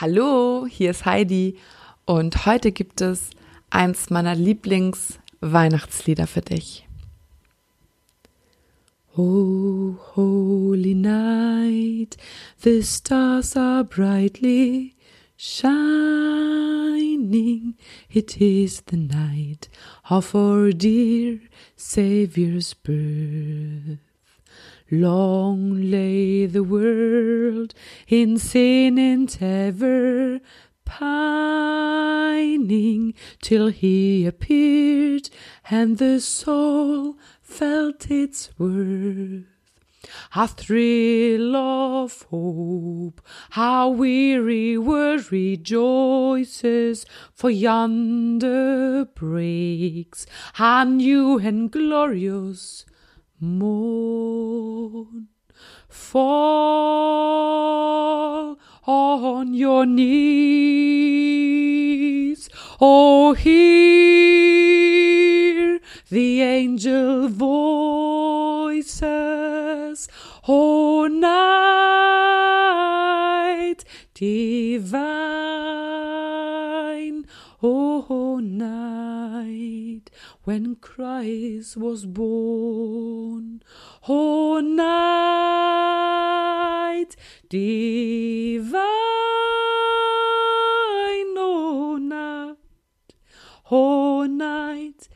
Hallo, hier ist Heidi und heute gibt es eins meiner Lieblings-Weihnachtslieder für dich. Oh, holy night, the stars are brightly shining. It is the night of our dear Saviour's birth. Long lay the world in sin and ever pining till he appeared and the soul felt its worth. A thrill of hope, how weary world rejoices, for yonder breaks a new and glorious morn. On your knees, oh, hear the angel voices, oh, night divine, oh, night when Christ was born. Oh, night divine, nichts.